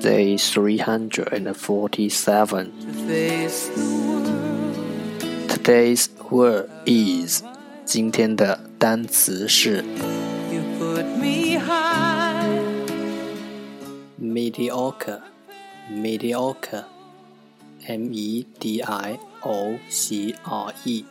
Day three hundred and forty-seven. Today's word is 今天的单词是 mediocre, mediocre, m e d i o c r e,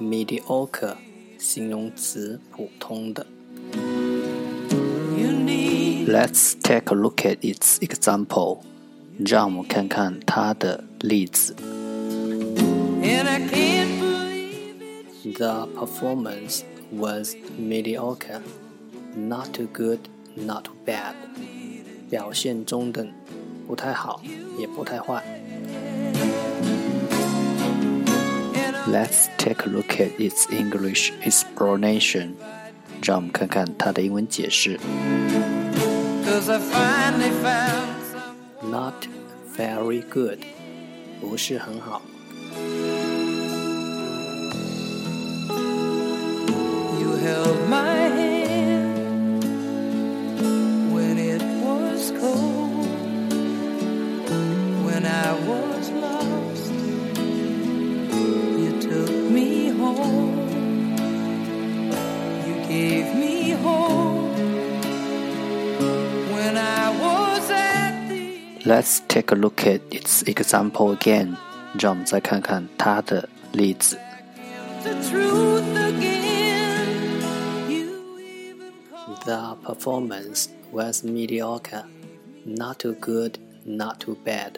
mediocre 形容词，普通的。 Let's take a look at its example. 让我们看看它的例子。The performance was mediocre, not too good, not too bad. 表现中等，不太好，也不太坏。Let's take a look at its English explanation. 让我们看看它的英文解释。 Not very good，不是很好。You held my hand when it was cold, when I was lost. You took me home, you gave me hope. Let's take a look at its example again. 让我们再看看它的例子。 the truth again, you even called. The performance was mediocre, not too good, not too bad.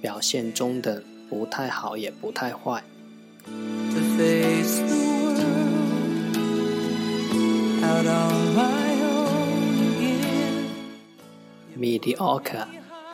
表现中等，不太好，也不太坏。 to face the world out on my own again. Mediocre,